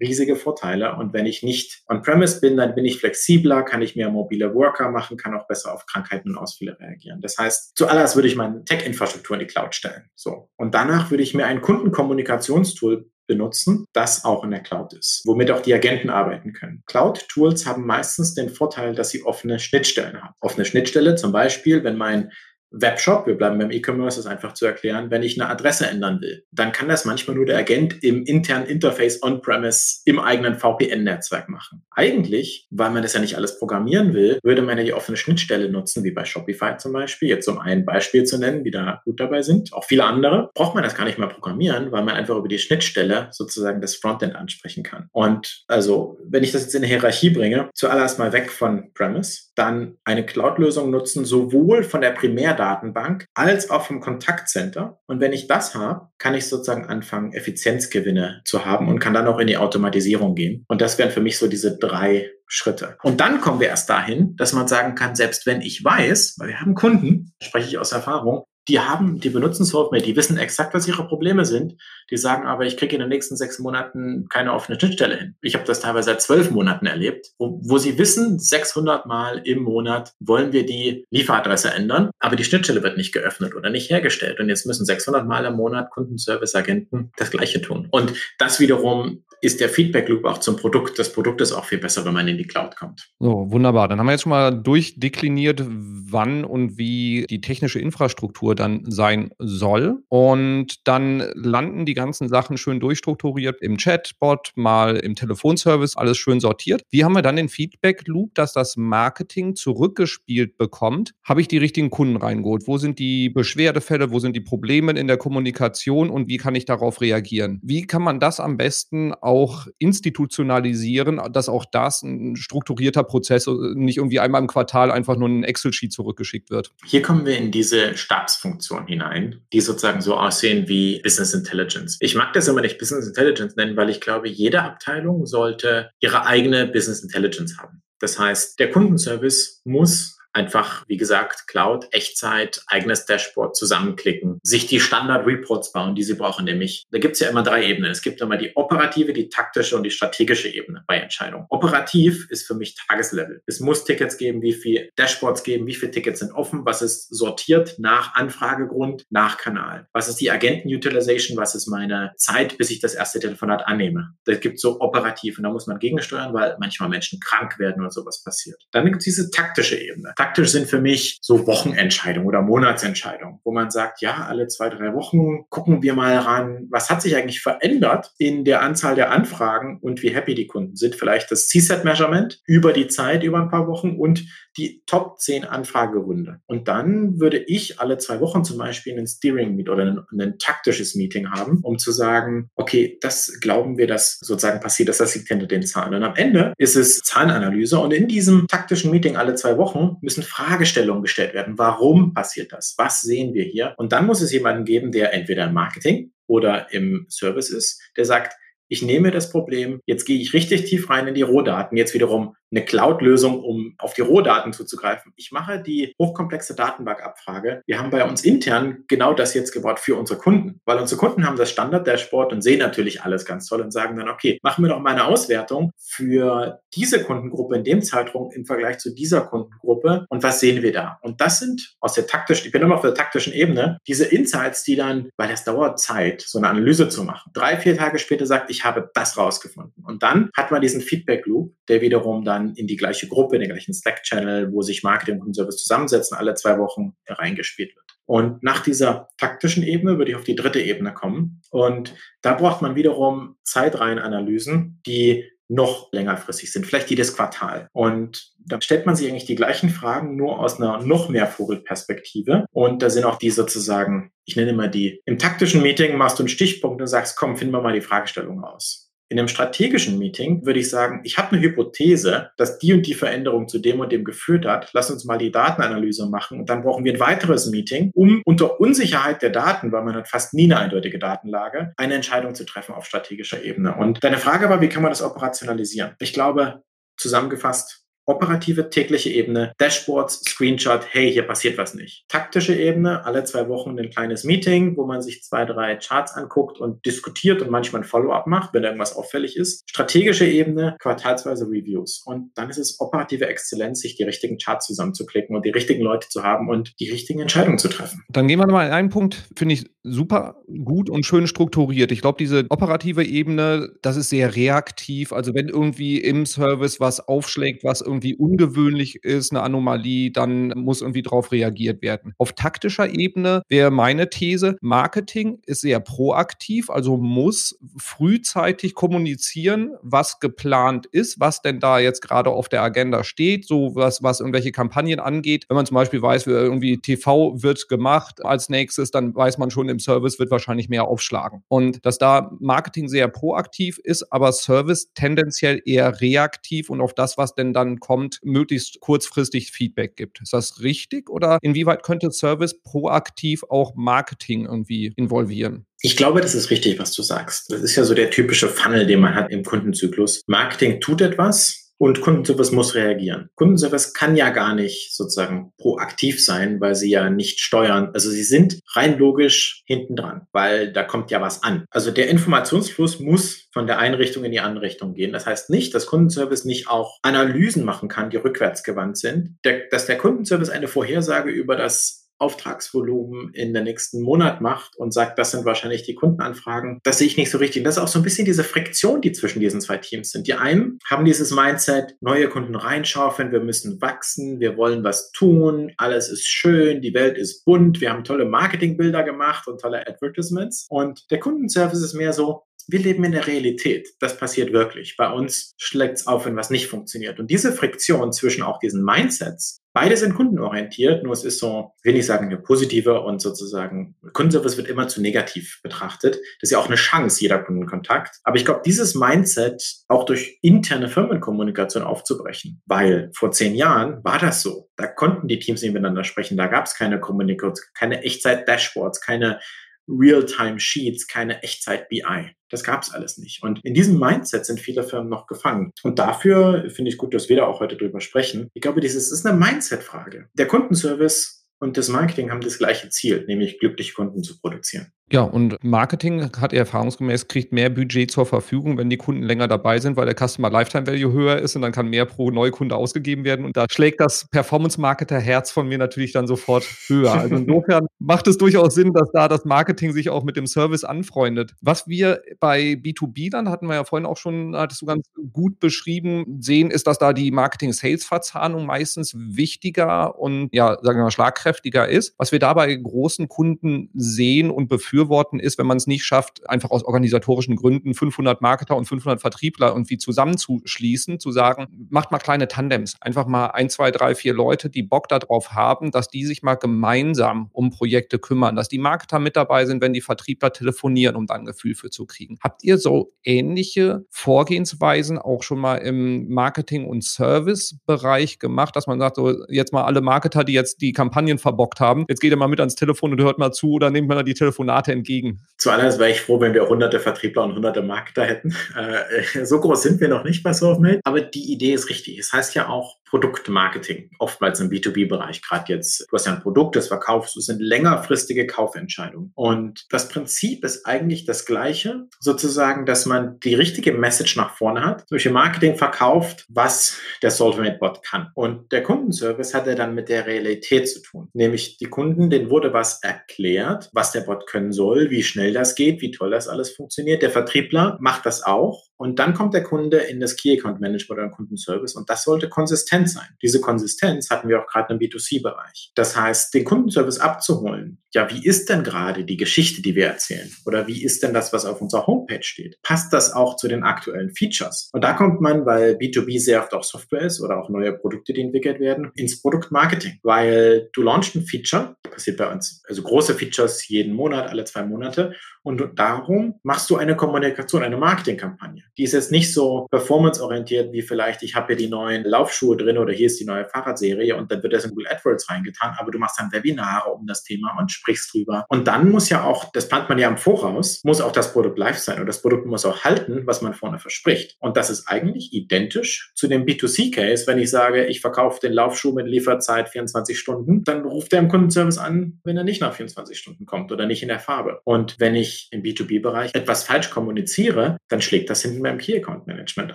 riesige Vorteile. Und wenn ich nicht on-premise bin, dann bin ich flexibler, kann ich mehr mobile Worker machen, kann auch besser auf Krankheiten und Ausfälle reagieren. Das heißt, zuallererst würde ich meine Tech-Infrastruktur in die Cloud stellen. So. Und danach würde ich mir ein Kundenkommunikationstool benutzen, das auch in der Cloud ist, womit auch die Agenten arbeiten können. Cloud-Tools haben meistens den Vorteil, dass sie offene Schnittstellen haben. Offene Schnittstelle zum Beispiel, wenn mein Webshop, wir bleiben beim E-Commerce, ist einfach zu erklären, wenn ich eine Adresse ändern will, dann kann das manchmal nur der Agent im internen Interface on-premise im eigenen VPN-Netzwerk machen. Eigentlich, weil man das ja nicht alles programmieren will, würde man ja die offene Schnittstelle nutzen, wie bei Shopify zum Beispiel, jetzt um ein Beispiel zu nennen, die da gut dabei sind, auch viele andere, braucht man das gar nicht mehr programmieren, weil man einfach über die Schnittstelle sozusagen das Frontend ansprechen kann. Und also, wenn ich das jetzt in eine Hierarchie bringe, zuallererst mal weg von Premise, dann eine Cloud-Lösung nutzen, sowohl von der Primär Datenbank als auch vom Kontaktcenter. Und wenn ich das habe, kann ich sozusagen anfangen, Effizienzgewinne zu haben und kann dann auch in die Automatisierung gehen. Und das wären für mich so diese drei Schritte. Und dann kommen wir erst dahin, dass man sagen kann, selbst wenn ich weiß, weil wir haben Kunden, spreche ich aus Erfahrung, die haben, die benutzen SoftMate, die wissen exakt, was ihre Probleme sind. Die sagen aber, ich kriege in den nächsten sechs Monaten keine offene Schnittstelle hin. Ich habe das teilweise seit zwölf Monaten erlebt, wo, wo sie wissen, 600 Mal im Monat wollen wir die Lieferadresse ändern, aber die Schnittstelle wird nicht geöffnet oder nicht hergestellt. Und jetzt müssen 600 Mal im Monat Kundenservice-Agenten das Gleiche tun. Und das wiederum ist der Feedback Loop auch zum Produkt. Das Produkt ist auch viel besser, wenn man in die Cloud kommt. So, wunderbar. Dann haben wir jetzt schon mal durchdekliniert, wann und wie die technische Infrastruktur dann sein soll. Und dann landen die ganzen Sachen schön durchstrukturiert im Chatbot, mal im Telefonservice, alles schön sortiert. Wie haben wir dann den Feedback Loop, dass das Marketing zurückgespielt bekommt? Habe ich die richtigen Kunden reingeholt? Wo sind die Beschwerdefälle? Wo sind die Probleme in der Kommunikation? Und wie kann ich darauf reagieren? Wie kann man das am besten auch institutionalisieren, dass auch das ein strukturierter Prozess nicht irgendwie einmal im Quartal einfach nur ein Excel-Sheet zurückgeschickt wird. Hier kommen wir in diese Stabsfunktion hinein, die sozusagen so aussehen wie Business Intelligence. Ich mag das immer nicht Business Intelligence nennen, weil ich glaube, jede Abteilung sollte ihre eigene Business Intelligence haben. Das heißt, der Kundenservice muss einfach, wie gesagt, Cloud, Echtzeit, eigenes Dashboard zusammenklicken, sich die Standard-Reports bauen, die sie brauchen, nämlich, da gibt es ja immer drei Ebenen. Es gibt immer die operative, die taktische und die strategische Ebene bei Entscheidungen. Operativ ist für mich Tageslevel. Es muss Tickets geben, wie viel Dashboards geben, wie viele Tickets sind offen, was ist sortiert nach Anfragegrund, nach Kanal. Was ist die Agenten-Utilization, was ist meine Zeit, bis ich das erste Telefonat annehme. Das gibt so operativ und da muss man gegensteuern, weil manchmal Menschen krank werden oder sowas passiert. Dann gibt es diese taktische Ebene. Taktisch sind für mich so Wochenentscheidungen oder Monatsentscheidungen, wo man sagt, ja, alle zwei, drei Wochen gucken wir mal ran, was hat sich eigentlich verändert in der Anzahl der Anfragen und wie happy die Kunden sind. Vielleicht das CSAT-Measurement über die Zeit, über ein paar Wochen und die Top 10 Anfragerunde. Und dann würde ich alle zwei Wochen zum Beispiel einen Steering Meet oder ein, ein, taktisches Meeting haben, um zu sagen, okay, das glauben wir, dass sozusagen passiert, dass das liegt hinter den Zahlen. Und am Ende ist es Zahlenanalyse und in diesem taktischen Meeting alle zwei Wochen müssen Fragestellungen gestellt werden. Warum passiert das? Was sehen wir hier? Und dann muss es jemanden geben, der entweder im Marketing oder im Service ist, der sagt, ich nehme das Problem, jetzt gehe ich richtig tief rein in die Rohdaten, jetzt wiederum eine Cloud-Lösung, um auf die Rohdaten zuzugreifen. Ich mache die hochkomplexe Datenbankabfrage. Wir haben bei uns intern genau das jetzt gebaut für unsere Kunden, weil unsere Kunden haben das Standard-Dashboard und sehen natürlich alles ganz toll und sagen dann, okay, machen wir doch mal eine Auswertung für diese Kundengruppe in dem Zeitraum im Vergleich zu dieser Kundengruppe und was sehen wir da? Und das sind aus der taktischen, ich bin immer auf der taktischen Ebene, diese Insights, die dann, weil das dauert Zeit, so eine Analyse zu machen. Drei, vier Tage später sagt, ich habe das rausgefunden. Und dann hat man diesen Feedback-Loop, der wiederum dann dann in die gleiche Gruppe, in den gleichen Slack-Channel, wo sich Marketing und Service zusammensetzen, alle zwei Wochen reingespielt wird. Und nach dieser taktischen Ebene würde ich auf die dritte Ebene kommen. Und da braucht man wiederum Zeitreihenanalysen, die noch längerfristig sind, vielleicht jedes Quartal. Und da stellt man sich eigentlich die gleichen Fragen, nur aus einer noch mehr Vogelperspektive. Und da sind auch die sozusagen, ich nenne mal die, im taktischen Meeting machst du einen Stichpunkt und sagst, komm, finden wir mal die Fragestellung aus. In einem strategischen Meeting würde ich sagen, ich habe eine Hypothese, dass die und die Veränderung zu dem und dem geführt hat. Lass uns mal die Datenanalyse machen und dann brauchen wir ein weiteres Meeting, um unter Unsicherheit der Daten, weil man hat fast nie eine eindeutige Datenlage, eine Entscheidung zu treffen auf strategischer Ebene. Und deine Frage war, wie kann man das operationalisieren? Ich glaube, zusammengefasst, Operative tägliche Ebene, Dashboards, Screenshot, hey, hier passiert was nicht. Taktische Ebene, alle zwei Wochen ein kleines Meeting, wo man sich zwei, drei Charts anguckt und diskutiert und manchmal ein Follow-up macht, wenn irgendwas auffällig ist. Strategische Ebene, quartalsweise Reviews. Und dann ist es operative Exzellenz, sich die richtigen Charts zusammenzuklicken und die richtigen Leute zu haben und die richtigen Entscheidungen zu treffen. Dann gehen wir mal in einen Punkt, finde ich super gut und schön strukturiert. Ich glaube, diese operative Ebene, das ist sehr reaktiv. Also wenn irgendwie im Service was aufschlägt, was irgendwie ungewöhnlich ist, eine Anomalie, dann muss irgendwie darauf reagiert werden. Auf taktischer Ebene wäre meine These, Marketing ist sehr proaktiv, also muss frühzeitig kommunizieren, was geplant ist, was denn da jetzt gerade auf der Agenda steht, so was, was irgendwelche Kampagnen angeht. Wenn man zum Beispiel weiß, irgendwie TV wird gemacht als nächstes, dann weiß man schon im Service wird wahrscheinlich mehr aufschlagen. Und dass da Marketing sehr proaktiv ist, aber Service tendenziell eher reaktiv und auf das, was denn dann kommt, möglichst kurzfristig Feedback gibt. Ist das richtig oder inwieweit könnte Service proaktiv auch Marketing irgendwie involvieren? Ich glaube, das ist richtig, was du sagst. Das ist ja so der typische Funnel, den man hat im Kundenzyklus. Marketing tut etwas, und Kundenservice muss reagieren. Kundenservice kann ja gar nicht sozusagen proaktiv sein, weil sie ja nicht steuern. Also sie sind rein logisch hinten dran, weil da kommt ja was an. Also der Informationsfluss muss von der einen Richtung in die andere Richtung gehen. Das heißt nicht, dass Kundenservice nicht auch Analysen machen kann, die rückwärtsgewandt sind. Der, dass der Kundenservice eine Vorhersage über das Auftragsvolumen in der nächsten Monat macht und sagt, das sind wahrscheinlich die Kundenanfragen, das sehe ich nicht so richtig. Und das ist auch so ein bisschen diese Friktion, die zwischen diesen zwei Teams sind. Die einen haben dieses Mindset, neue Kunden reinschaufeln, wir müssen wachsen, wir wollen was tun, alles ist schön, die Welt ist bunt, wir haben tolle Marketingbilder gemacht und tolle Advertisements. Und der Kundenservice ist mehr so, wir leben in der Realität. Das passiert wirklich. Bei uns schlägt es auf, wenn was nicht funktioniert. Und diese Friktion zwischen auch diesen Mindsets, beide sind kundenorientiert, nur es ist so, will ich sagen, eine positive und sozusagen, Kundenservice wird immer zu negativ betrachtet. Das ist ja auch eine Chance, jeder Kundenkontakt. Aber ich glaube, dieses Mindset auch durch interne Firmenkommunikation aufzubrechen, weil vor zehn Jahren war das so. Da konnten die Teams nicht miteinander sprechen. Da gab es keine Kommunikation, keine Echtzeit-Dashboards, keine Real-Time-Sheets, keine Echtzeit-BI. Das gab es alles nicht. Und in diesem Mindset sind viele Firmen noch gefangen. Und dafür finde ich gut, dass wir da auch heute drüber sprechen. Ich glaube, dieses ist eine Mindset-Frage. Der Kundenservice und das Marketing haben das gleiche Ziel, nämlich glückliche Kunden zu produzieren. Ja, und Marketing hat erfahrungsgemäß kriegt mehr Budget zur Verfügung, wenn die Kunden länger dabei sind, weil der Customer Lifetime Value höher ist und dann kann mehr pro Neukunde ausgegeben werden. Und da schlägt das Performance-Marketer-Herz von mir natürlich dann sofort höher. Also insofern macht es durchaus Sinn, dass da das Marketing sich auch mit dem Service anfreundet. Was wir bei B2B dann, hatten wir ja vorhin auch schon, hattest du ganz gut beschrieben, sehen, ist, dass da die Marketing-Sales-Verzahnung meistens wichtiger und ja, sagen wir mal, schlagkräftiger ist. Was wir da bei großen Kunden sehen und befürchten, befürworten, ist, wenn man es nicht schafft, einfach aus organisatorischen Gründen 500 Marketer und 500 Vertriebler irgendwie zusammenzuschließen, zu sagen, macht mal kleine Tandems, einfach mal ein, zwei, drei, vier Leute, die Bock darauf haben, dass die sich mal gemeinsam um Projekte kümmern, dass die Marketer mit dabei sind, wenn die Vertriebler telefonieren, um da ein Gefühl für zu kriegen. Habt ihr so ähnliche Vorgehensweisen auch schon mal im Marketing- und Service-Bereich gemacht, dass man sagt, so jetzt mal alle Marketer, die jetzt die Kampagnen verbockt haben, jetzt geht ihr mal mit ans Telefon und hört mal zu oder nehmt mal die Telefonate entgegen? Zuallererst wäre ich froh, wenn wir hunderte Vertriebler und hunderte Marketer hätten. Äh, so groß sind wir noch nicht bei SoftMate, aber die Idee ist richtig. Es heißt ja auch Produktmarketing, oftmals im B2B-Bereich, gerade jetzt. Du hast ja ein Produkt, das verkaufst, es sind längerfristige Kaufentscheidungen. Und das Prinzip ist eigentlich das gleiche, sozusagen, dass man die richtige Message nach vorne hat. Beispiel Marketing verkauft, was der SoftMate-Bot kann. Und der Kundenservice hat ja dann mit der Realität zu tun. Nämlich die Kunden, denen wurde was erklärt, was der Bot können soll, wie schnell das geht, wie toll das alles funktioniert. Der Vertriebler macht das auch. Und dann kommt der Kunde in das Key Account Management oder Kundenservice. Und das sollte konsistent konsistent sein. Diese Konsistenz hatten wir auch gerade im B2C-Bereich. Das heißt, den Kundenservice abzuholen. Ja, wie ist denn gerade die Geschichte, die wir erzählen? Oder wie ist denn das, was auf unserer Homepage steht? Passt das auch zu den aktuellen Features? Und da kommt man, weil B2B sehr oft auch Software ist oder auch neue Produkte, die entwickelt werden, ins Produktmarketing. Weil du launchst ein Feature, passiert bei uns, also große Features jeden Monat, alle zwei Monate. Und darum machst du eine Kommunikation, eine Marketingkampagne. Die ist jetzt nicht so performanceorientiert wie vielleicht, ich habe hier die neuen Laufschuhe drin oder hier ist die neue Fahrradserie und dann wird das in Google AdWords reingetan, aber du machst dann Webinare um das Thema und sprichst drüber. Und dann muss ja auch, das plant man ja im Voraus, muss auch das Produkt live sein und das Produkt muss auch halten, was man vorne verspricht. Und das ist eigentlich identisch zu dem B2C-Case, wenn ich sage, ich verkaufe den Laufschuh mit Lieferzeit 24 Stunden, dann ruft er im Kundenservice an, wenn er nicht nach 24 Stunden kommt oder nicht in der Farbe. Und wenn ich im B2B-Bereich etwas falsch kommuniziere, dann schlägt das hinten beim Key Account Management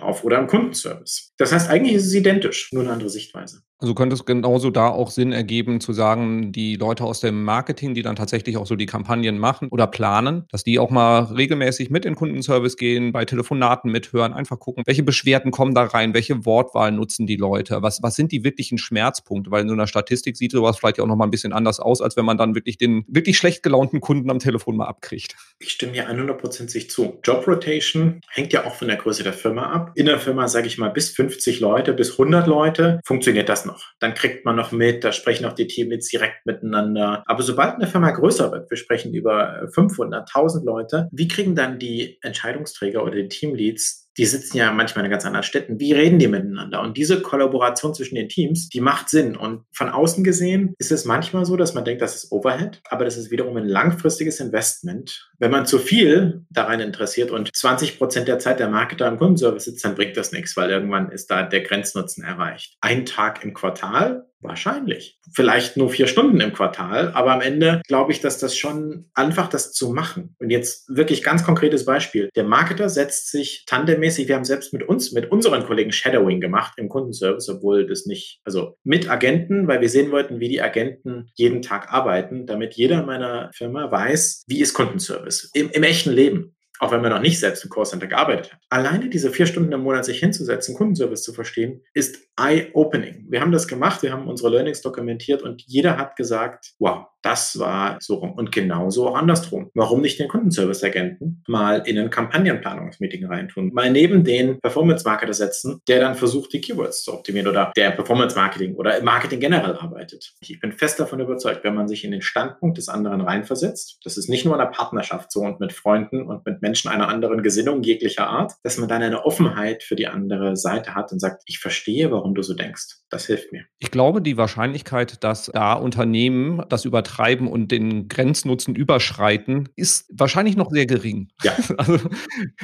auf oder im Kundenservice. Das heißt, eigentlich ist es identisch, nur eine andere Sichtweise. Also könnte es genauso da auch Sinn ergeben, zu sagen, die Leute aus dem Marketing, die dann tatsächlich auch so die Kampagnen machen oder planen, dass die auch mal regelmäßig mit in Kundenservice gehen, bei Telefonaten mithören, einfach gucken, welche Beschwerden kommen da rein, welche Wortwahl nutzen die Leute, was, was sind die wirklichen Schmerzpunkte, weil in so einer Statistik sieht sowas vielleicht auch nochmal ein bisschen anders aus, als wenn man dann wirklich den wirklich schlecht gelaunten Kunden am Telefon mal abkriegt. Ich stimme hier 100% zu. Job Rotation hängt ja auch von der Größe der Firma ab. In der Firma, sage ich mal, bis 50 Leute, bis 100 Leute funktioniert das noch. Dann kriegt man noch mit, da sprechen auch die Teamleads direkt miteinander. Aber sobald eine Firma größer wird, wir sprechen über 500, 1000 Leute, wie kriegen dann die Entscheidungsträger oder die Teamleads die sitzen ja manchmal in ganz anderen Städten. Wie reden die miteinander? Und diese Kollaboration zwischen den Teams, die macht Sinn. Und von außen gesehen ist es manchmal so, dass man denkt, das ist Overhead, aber das ist wiederum ein langfristiges Investment. Wenn man zu viel daran interessiert und 20 Prozent der Zeit der Marketer im Kundenservice sitzt, dann bringt das nichts, weil irgendwann ist da der Grenznutzen erreicht. Ein Tag im Quartal Wahrscheinlich. Vielleicht nur vier Stunden im Quartal, aber am Ende glaube ich, dass das schon einfach das zu machen. Und jetzt wirklich ganz konkretes Beispiel. Der Marketer setzt sich tandemmäßig, wir haben selbst mit uns, mit unseren Kollegen Shadowing gemacht im Kundenservice, obwohl das nicht, also mit Agenten, weil wir sehen wollten, wie die Agenten jeden Tag arbeiten, damit jeder in meiner Firma weiß, wie ist Kundenservice im, im echten Leben auch wenn man noch nicht selbst im Callcenter gearbeitet hat. Alleine diese vier Stunden im Monat sich hinzusetzen, Kundenservice zu verstehen, ist eye-opening. Wir haben das gemacht, wir haben unsere Learnings dokumentiert und jeder hat gesagt, wow, das war so rum. Und genauso auch andersrum. Warum nicht den Kundenservice-Agenten mal in ein Kampagnenplanungsmeeting reintun? Mal neben den Performance-Marketer setzen, der dann versucht, die Keywords zu optimieren oder der Performance-Marketing oder Marketing generell arbeitet. Ich bin fest davon überzeugt, wenn man sich in den Standpunkt des anderen reinversetzt, das ist nicht nur in einer Partnerschaft so und mit Freunden und mit Menschen einer anderen Gesinnung jeglicher Art, dass man dann eine Offenheit für die andere Seite hat und sagt, ich verstehe, warum du so denkst. Das hilft mir. Ich glaube, die Wahrscheinlichkeit, dass da Unternehmen das übertreiben und den Grenznutzen überschreiten, ist wahrscheinlich noch sehr gering. Ja. Also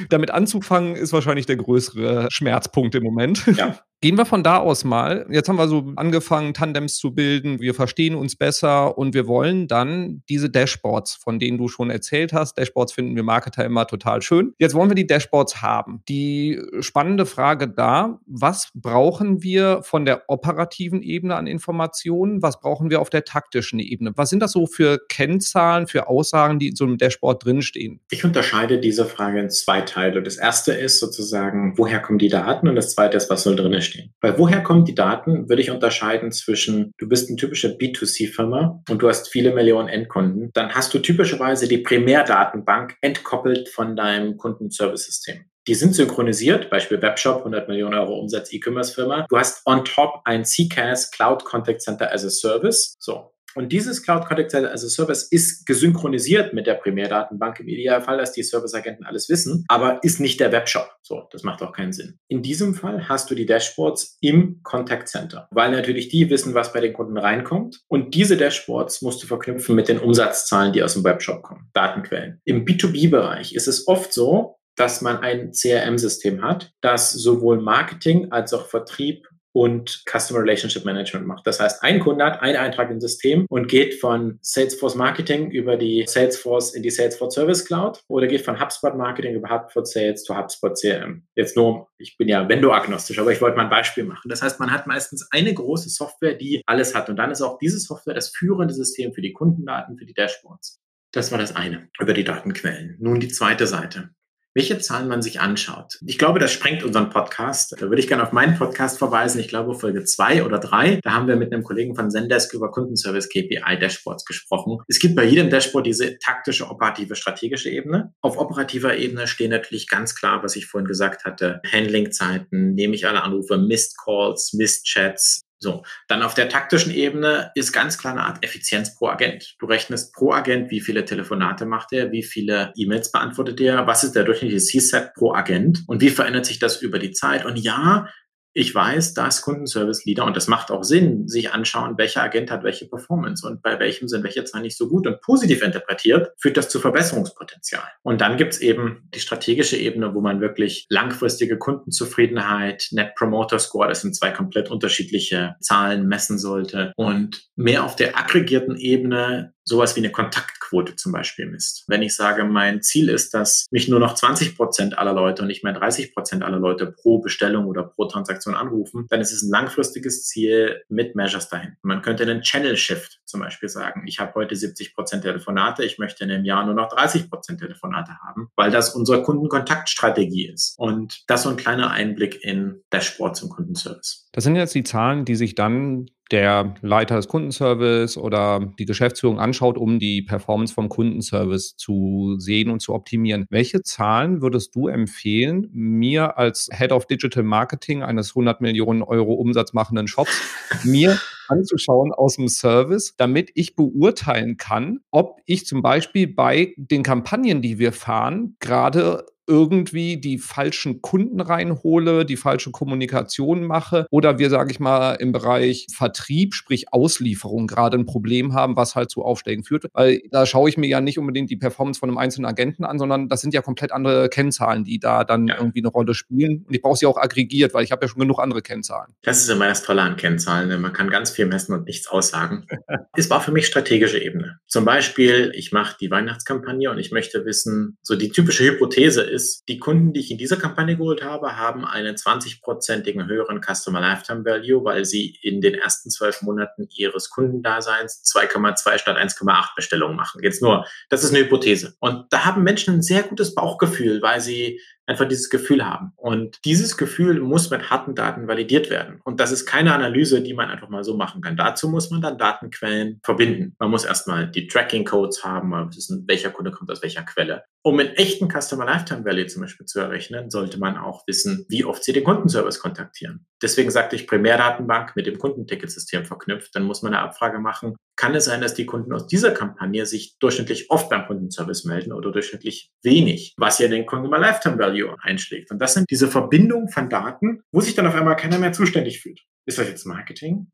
damit anzufangen, ist wahrscheinlich der größere Schmerzpunkt im Moment. Ja. Gehen wir von da aus mal. Jetzt haben wir so angefangen, Tandems zu bilden. Wir verstehen uns besser und wir wollen dann diese Dashboards, von denen du schon erzählt hast. Dashboards finden wir Marketer immer total schön. Jetzt wollen wir die Dashboards haben. Die spannende Frage da, was brauchen wir von der operativen Ebene an Informationen? Was brauchen wir auf der taktischen Ebene? Was sind das so für Kennzahlen, für Aussagen, die in so einem Dashboard drinstehen? Ich unterscheide diese Frage in zwei Teile. Das erste ist sozusagen, woher kommen die Daten? Und das zweite ist, was soll drin stehen? Weil woher kommen die Daten, würde ich unterscheiden zwischen, du bist ein typischer B2C-Firma und du hast viele Millionen Endkunden. Dann hast du typischerweise die Primärdatenbank entkoppelt von deinem Kundenservice-System. Die sind synchronisiert, Beispiel Webshop, 100 Millionen Euro Umsatz E-Commerce-Firma. Du hast on top ein CCAS, Cloud Contact Center as a Service. So, und dieses Cloud Contact Center as a Service ist gesynchronisiert mit der Primärdatenbank im Idealfall, dass die Serviceagenten alles wissen, aber ist nicht der Webshop. So, das macht auch keinen Sinn. In diesem Fall hast du die Dashboards im Contact Center, weil natürlich die wissen, was bei den Kunden reinkommt. Und diese Dashboards musst du verknüpfen mit den Umsatzzahlen, die aus dem Webshop kommen, Datenquellen. Im B2B-Bereich ist es oft so, dass man ein CRM-System hat, das sowohl Marketing als auch Vertrieb und Customer Relationship Management macht. Das heißt, ein Kunde hat einen Eintrag im System und geht von Salesforce Marketing über die Salesforce in die Salesforce Service Cloud oder geht von HubSpot Marketing über HubSpot Sales zu HubSpot CRM. Jetzt nur, ich bin ja Vendor-agnostisch, aber ich wollte mal ein Beispiel machen. Das heißt, man hat meistens eine große Software, die alles hat. Und dann ist auch diese Software das führende System für die Kundendaten, für die Dashboards. Das war das eine über die Datenquellen. Nun die zweite Seite welche Zahlen man sich anschaut. Ich glaube, das sprengt unseren Podcast. Da würde ich gerne auf meinen Podcast verweisen. Ich glaube, Folge zwei oder drei. Da haben wir mit einem Kollegen von Zendesk über Kundenservice KPI Dashboards gesprochen. Es gibt bei jedem Dashboard diese taktische, operative, strategische Ebene. Auf operativer Ebene stehen natürlich ganz klar, was ich vorhin gesagt hatte. Handlingzeiten, nehme ich alle Anrufe, Missed Calls, Missed Chats, so, dann auf der taktischen Ebene ist ganz klar eine Art Effizienz pro Agent. Du rechnest pro Agent, wie viele Telefonate macht er, wie viele E-Mails beantwortet er, was ist der durchschnittliche C-Set pro Agent und wie verändert sich das über die Zeit. Und ja, ich weiß, dass Kundenservice-Leader, und das macht auch Sinn, sich anschauen, welcher Agent hat welche Performance und bei welchem sind welche Zahlen nicht so gut und positiv interpretiert, führt das zu Verbesserungspotenzial. Und dann gibt's eben die strategische Ebene, wo man wirklich langfristige Kundenzufriedenheit, Net Promoter Score, das sind zwei komplett unterschiedliche Zahlen, messen sollte und mehr auf der aggregierten Ebene sowas wie eine Kontaktquote zum Beispiel misst. Wenn ich sage, mein Ziel ist, dass mich nur noch 20 Prozent aller Leute und nicht mehr 30 Prozent aller Leute pro Bestellung oder pro Transaktion anrufen, dann ist es ein langfristiges Ziel mit Measures dahin. Man könnte einen Channel Shift zum Beispiel sagen. Ich habe heute 70 Prozent Telefonate, ich möchte in einem Jahr nur noch 30 Prozent Telefonate haben, weil das unsere Kundenkontaktstrategie ist. Und das so ein kleiner Einblick in Dashboards im Kundenservice. Das sind jetzt die Zahlen, die sich dann der Leiter des Kundenservice oder die Geschäftsführung anschaut, um die Performance vom Kundenservice zu sehen und zu optimieren. Welche Zahlen würdest du empfehlen, mir als Head of Digital Marketing eines 100 Millionen Euro Umsatz machenden Shops, mir anzuschauen aus dem Service, damit ich beurteilen kann, ob ich zum Beispiel bei den Kampagnen, die wir fahren, gerade irgendwie die falschen Kunden reinhole, die falsche Kommunikation mache oder wir, sage ich mal, im Bereich Vertrieb, sprich Auslieferung, gerade ein Problem haben, was halt zu Aufschlägen führt. Weil da schaue ich mir ja nicht unbedingt die Performance von einem einzelnen Agenten an, sondern das sind ja komplett andere Kennzahlen, die da dann ja. irgendwie eine Rolle spielen. Und ich brauche sie auch aggregiert, weil ich habe ja schon genug andere Kennzahlen. Das ist immer das Tolle an Kennzahlen. Man kann ganz viel messen und nichts aussagen. es war für mich strategische Ebene. Zum Beispiel, ich mache die Weihnachtskampagne und ich möchte wissen, so die typische Hypothese ist, die Kunden, die ich in dieser Kampagne geholt habe, haben einen 20-prozentigen höheren Customer Lifetime Value, weil sie in den ersten zwölf Monaten ihres Kundendaseins 2,2 statt 1,8 Bestellungen machen. Jetzt nur, das ist eine Hypothese. Und da haben Menschen ein sehr gutes Bauchgefühl, weil sie einfach dieses Gefühl haben. Und dieses Gefühl muss mit harten Daten validiert werden. Und das ist keine Analyse, die man einfach mal so machen kann. Dazu muss man dann Datenquellen verbinden. Man muss erstmal die Tracking-Codes haben, wissen, welcher Kunde kommt aus welcher Quelle. Um einen echten Customer Lifetime Value zum Beispiel zu errechnen, sollte man auch wissen, wie oft Sie den Kundenservice kontaktieren. Deswegen sagte ich Primärdatenbank mit dem Kundenticketsystem verknüpft. Dann muss man eine Abfrage machen. Kann es sein, dass die Kunden aus dieser Kampagne sich durchschnittlich oft beim Kundenservice melden oder durchschnittlich wenig, was ja den Customer Lifetime Value einschlägt. Und das sind diese Verbindungen von Daten, wo sich dann auf einmal keiner mehr zuständig fühlt. Ist das jetzt Marketing?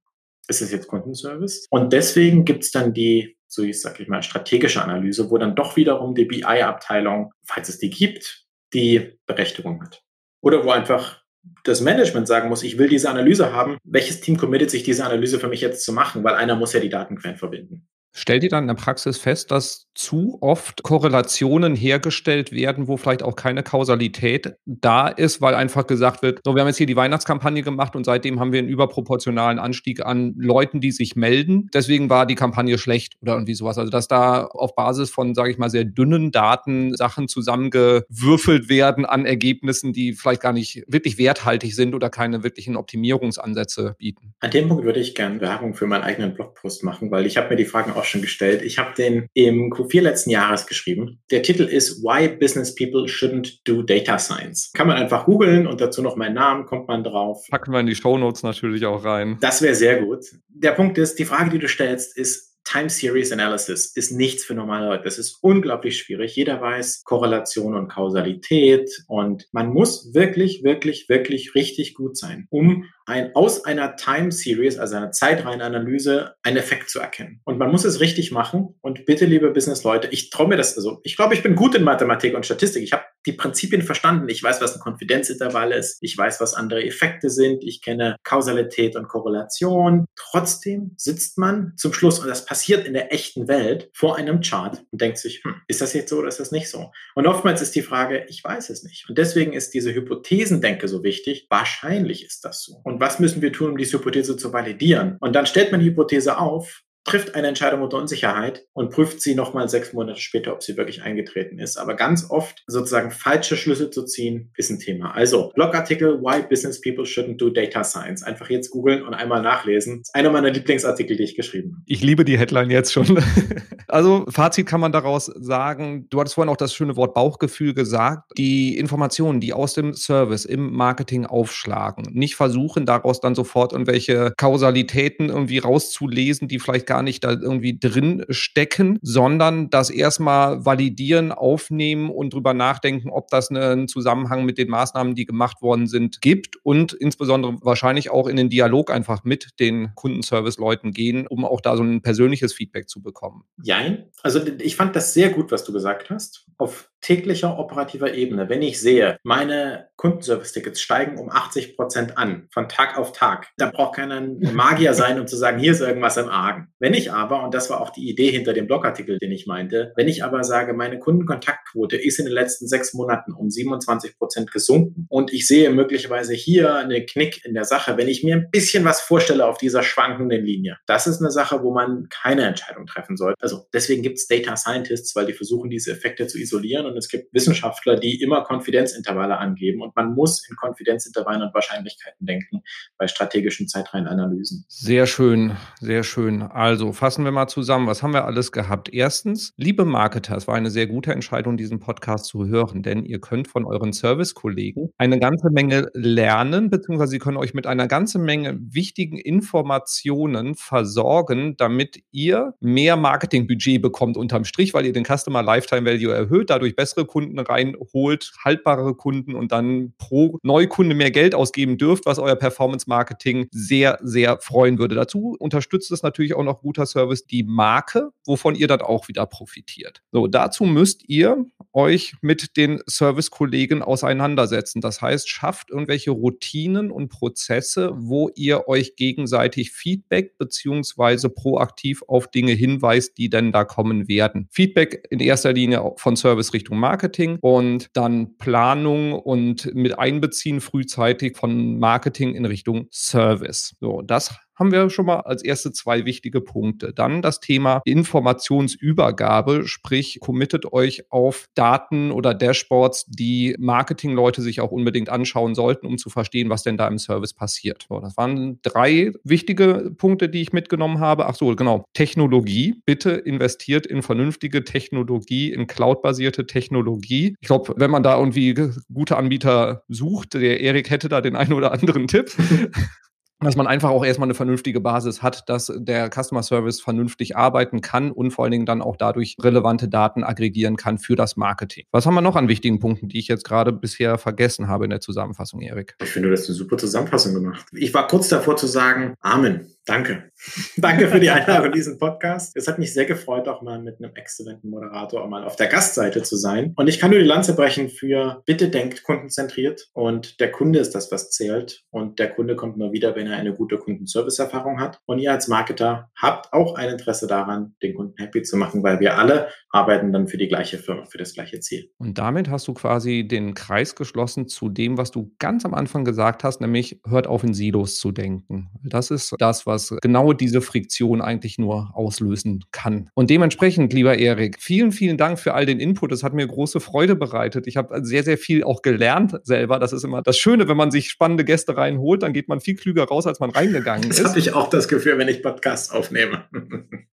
Ist das jetzt Kundenservice? Und deswegen gibt es dann die, so ich sag ich mal, strategische Analyse, wo dann doch wiederum die BI-Abteilung, falls es die gibt, die Berechtigung hat. Oder wo einfach das Management sagen muss, ich will diese Analyse haben. Welches Team committet sich, diese Analyse für mich jetzt zu machen? Weil einer muss ja die Datenquellen verbinden. Stellt ihr dann in der Praxis fest, dass zu oft Korrelationen hergestellt werden, wo vielleicht auch keine Kausalität da ist, weil einfach gesagt wird, so, wir haben jetzt hier die Weihnachtskampagne gemacht und seitdem haben wir einen überproportionalen Anstieg an Leuten, die sich melden. Deswegen war die Kampagne schlecht oder irgendwie sowas. Also, dass da auf Basis von, sage ich mal, sehr dünnen Daten Sachen zusammengewürfelt werden an Ergebnissen, die vielleicht gar nicht wirklich werthaltig sind oder keine wirklichen Optimierungsansätze bieten. An dem Punkt würde ich gerne Werbung für meinen eigenen Blogpost machen, weil ich habe mir die Fragen auch schon gestellt. Ich habe den im Q4 letzten Jahres geschrieben. Der Titel ist Why Business People Shouldn't Do Data Science. Kann man einfach googeln und dazu noch meinen Namen, kommt man drauf. Packen wir in die Show Notes natürlich auch rein. Das wäre sehr gut. Der Punkt ist, die Frage, die du stellst, ist, Time Series Analysis ist nichts für normale Leute. Das ist unglaublich schwierig. Jeder weiß Korrelation und Kausalität und man muss wirklich, wirklich, wirklich richtig gut sein, um ein, aus einer Time Series, also einer Zeitreihenanalyse, einen Effekt zu erkennen. Und man muss es richtig machen. Und bitte, liebe Business-Leute, ich traue mir das, also ich glaube, ich bin gut in Mathematik und Statistik. Ich habe die Prinzipien verstanden. Ich weiß, was ein Konfidenzintervall ist. Ich weiß, was andere Effekte sind. Ich kenne Kausalität und Korrelation. Trotzdem sitzt man zum Schluss, und das passiert in der echten Welt, vor einem Chart und denkt sich, hm, ist das jetzt so oder ist das nicht so? Und oftmals ist die Frage, ich weiß es nicht. Und deswegen ist diese Hypothesendenke so wichtig. Wahrscheinlich ist das so. Und was müssen wir tun, um diese Hypothese zu validieren? Und dann stellt man die Hypothese auf trifft eine Entscheidung unter Unsicherheit und prüft sie nochmal sechs Monate später, ob sie wirklich eingetreten ist. Aber ganz oft sozusagen falsche Schlüsse zu ziehen, ist ein Thema. Also Blogartikel Why Business People Shouldn't Do Data Science. Einfach jetzt googeln und einmal nachlesen. Das ist einer meiner Lieblingsartikel, die ich geschrieben habe. Ich liebe die Headline jetzt schon. also Fazit kann man daraus sagen, du hattest vorhin auch das schöne Wort Bauchgefühl gesagt. Die Informationen, die aus dem Service im Marketing aufschlagen, nicht versuchen daraus dann sofort irgendwelche Kausalitäten irgendwie rauszulesen, die vielleicht gar nicht da irgendwie drin stecken, sondern das erstmal validieren, aufnehmen und drüber nachdenken, ob das einen Zusammenhang mit den Maßnahmen, die gemacht worden sind, gibt und insbesondere wahrscheinlich auch in den Dialog einfach mit den Kundenservice-Leuten gehen, um auch da so ein persönliches Feedback zu bekommen. Jein. Also ich fand das sehr gut, was du gesagt hast. Auf täglicher operativer Ebene, wenn ich sehe, meine Kundenservice-Tickets steigen um 80 Prozent an, von Tag auf Tag, da braucht keiner ein Magier sein, um zu sagen, hier ist irgendwas im Argen. Wenn ich aber, und das war auch die Idee hinter dem Blogartikel, den ich meinte, wenn ich aber sage, meine Kundenkontaktquote ist in den letzten sechs Monaten um 27 Prozent gesunken und ich sehe möglicherweise hier eine Knick in der Sache, wenn ich mir ein bisschen was vorstelle auf dieser schwankenden Linie, das ist eine Sache, wo man keine Entscheidung treffen sollte. Also deswegen gibt es Data Scientists, weil die versuchen, diese Effekte zu isolieren und es gibt Wissenschaftler, die immer Konfidenzintervalle angeben und man muss in Konfidenzintervallen und Wahrscheinlichkeiten denken bei strategischen Zeitreihenanalysen. Sehr schön, sehr schön. Also fassen wir mal zusammen. Was haben wir alles gehabt? Erstens, liebe Marketer, es war eine sehr gute Entscheidung, diesen Podcast zu hören, denn ihr könnt von euren Servicekollegen eine ganze Menge lernen, beziehungsweise sie können euch mit einer ganzen Menge wichtigen Informationen versorgen, damit ihr mehr Marketingbudget bekommt unterm Strich, weil ihr den Customer Lifetime Value erhöht, dadurch bessere Kunden reinholt, haltbarere Kunden und dann pro Neukunde mehr Geld ausgeben dürft, was euer Performance Marketing sehr, sehr freuen würde. Dazu unterstützt es natürlich auch noch guter Service die Marke, wovon ihr dann auch wieder profitiert. So, dazu müsst ihr euch mit den Service-Kollegen auseinandersetzen. Das heißt, schafft irgendwelche Routinen und Prozesse, wo ihr euch gegenseitig Feedback beziehungsweise proaktiv auf Dinge hinweist, die denn da kommen werden. Feedback in erster Linie von Service Richtung Marketing und dann Planung und mit Einbeziehen frühzeitig von Marketing in Richtung Service. So, das haben wir schon mal als erste zwei wichtige Punkte. Dann das Thema Informationsübergabe, sprich, committet euch auf Daten oder Dashboards, die Marketingleute sich auch unbedingt anschauen sollten, um zu verstehen, was denn da im Service passiert. So, das waren drei wichtige Punkte, die ich mitgenommen habe. Ach so, genau. Technologie. Bitte investiert in vernünftige Technologie, in cloudbasierte Technologie. Ich glaube, wenn man da irgendwie gute Anbieter sucht, der Erik hätte da den einen oder anderen Tipp. dass man einfach auch erstmal eine vernünftige Basis hat, dass der Customer Service vernünftig arbeiten kann und vor allen Dingen dann auch dadurch relevante Daten aggregieren kann für das Marketing. Was haben wir noch an wichtigen Punkten, die ich jetzt gerade bisher vergessen habe in der Zusammenfassung, Erik? Ich finde, du hast eine super Zusammenfassung gemacht. Ich war kurz davor zu sagen, Amen. Danke. Danke für die Einladung in diesen Podcast. Es hat mich sehr gefreut, auch mal mit einem exzellenten Moderator auch mal auf der Gastseite zu sein. Und ich kann nur die Lanze brechen für bitte denkt kundenzentriert und der Kunde ist das, was zählt. Und der Kunde kommt nur wieder, wenn er eine gute Kundenservice-Erfahrung hat. Und ihr als Marketer habt auch ein Interesse daran, den Kunden happy zu machen, weil wir alle arbeiten dann für die gleiche Firma, für das gleiche Ziel. Und damit hast du quasi den Kreis geschlossen zu dem, was du ganz am Anfang gesagt hast, nämlich hört auf in Silos zu denken. Das ist das, was was genau diese Friktion eigentlich nur auslösen kann. Und dementsprechend, lieber Erik, vielen, vielen Dank für all den Input. Das hat mir große Freude bereitet. Ich habe sehr, sehr viel auch gelernt selber. Das ist immer das Schöne, wenn man sich spannende Gäste reinholt, dann geht man viel klüger raus, als man reingegangen das ist. Das habe ich auch das Gefühl, wenn ich Podcasts aufnehme.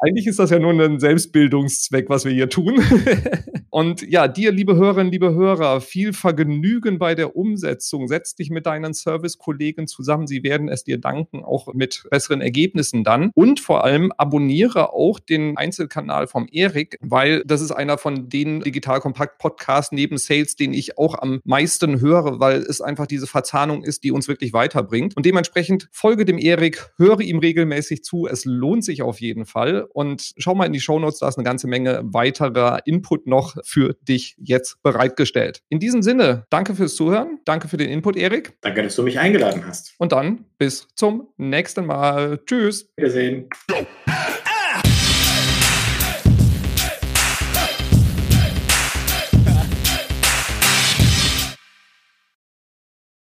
Eigentlich ist das ja nur ein Selbstbildungszweck, was wir hier tun. Und ja, dir, liebe Hörerinnen, liebe Hörer, viel Vergnügen bei der Umsetzung. Setz dich mit deinen Service-Kollegen zusammen. Sie werden es dir danken, auch mit besseren Ergebnissen dann. Und vor allem abonniere auch den Einzelkanal vom Erik, weil das ist einer von den Digital Kompakt Podcasts neben Sales, den ich auch am meisten höre, weil es einfach diese Verzahnung ist, die uns wirklich weiterbringt. Und dementsprechend folge dem Erik, höre ihm regelmäßig zu. Es lohnt sich auf jeden Fall. Und schau mal in die Show Notes, da ist eine ganze Menge weiterer Input noch für dich jetzt bereitgestellt. In diesem Sinne, danke fürs Zuhören, danke für den Input, Erik. Danke, dass du mich eingeladen hast. Und dann bis zum nächsten Mal. Tschüss. Wiedersehen.